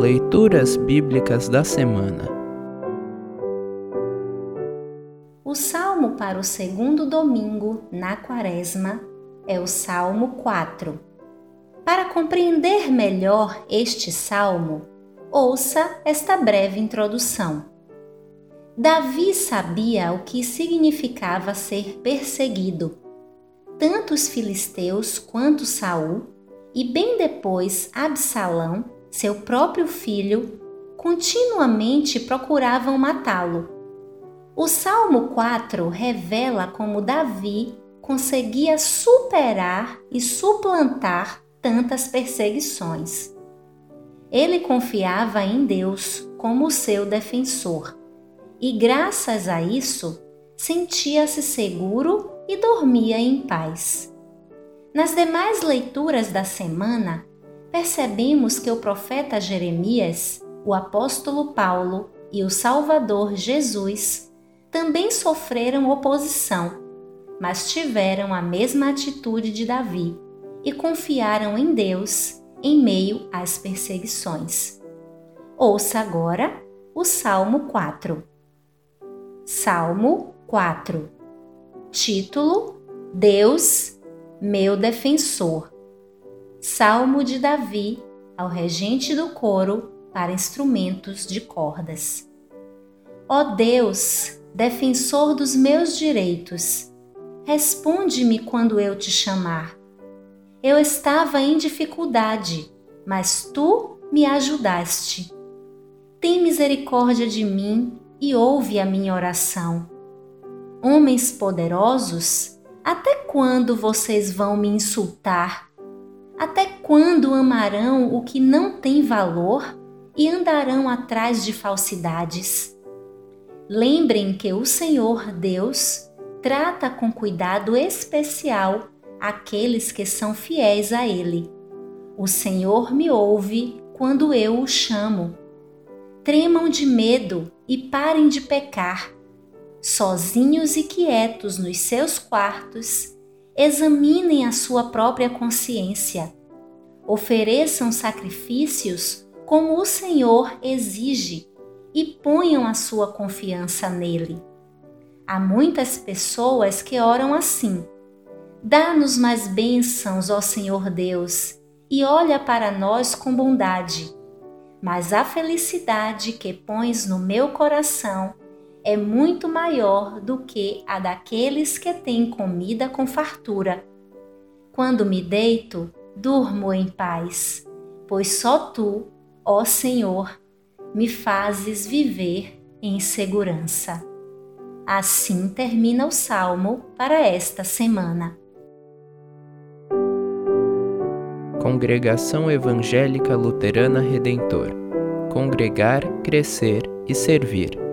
Leituras Bíblicas da Semana O salmo para o segundo domingo na Quaresma é o Salmo 4. Para compreender melhor este salmo, ouça esta breve introdução. Davi sabia o que significava ser perseguido. Tanto os filisteus quanto Saul, e bem depois Absalão, seu próprio filho, continuamente procuravam matá-lo. O Salmo 4 revela como Davi conseguia superar e suplantar tantas perseguições. Ele confiava em Deus como seu defensor e, graças a isso, sentia-se seguro e dormia em paz. Nas demais leituras da semana, percebemos que o profeta Jeremias, o apóstolo Paulo e o Salvador Jesus também sofreram oposição, mas tiveram a mesma atitude de Davi e confiaram em Deus em meio às perseguições. Ouça agora o Salmo 4. Salmo 4 Título: Deus, meu defensor. Salmo de Davi ao regente do coro para instrumentos de cordas. Ó Deus, defensor dos meus direitos, responde-me quando eu te chamar. Eu estava em dificuldade, mas tu me ajudaste. Tem misericórdia de mim e ouve a minha oração. Homens poderosos, até quando vocês vão me insultar até quando amarão o que não tem valor e andarão atrás de falsidades? Lembrem que o Senhor Deus trata com cuidado especial aqueles que são fiéis a Ele. O Senhor me ouve quando eu o chamo. Tremam de medo e parem de pecar. Sozinhos e quietos nos seus quartos, examinem a sua própria consciência. Ofereçam sacrifícios como o Senhor exige e ponham a sua confiança nele. Há muitas pessoas que oram assim: Dá-nos mais bênçãos, ó Senhor Deus, e olha para nós com bondade. Mas a felicidade que pões no meu coração é muito maior do que a daqueles que têm comida com fartura. Quando me deito, durmo em paz, pois só tu, ó Senhor, me fazes viver em segurança. Assim termina o salmo para esta semana. Congregação Evangélica Luterana Redentor Congregar, Crescer e Servir.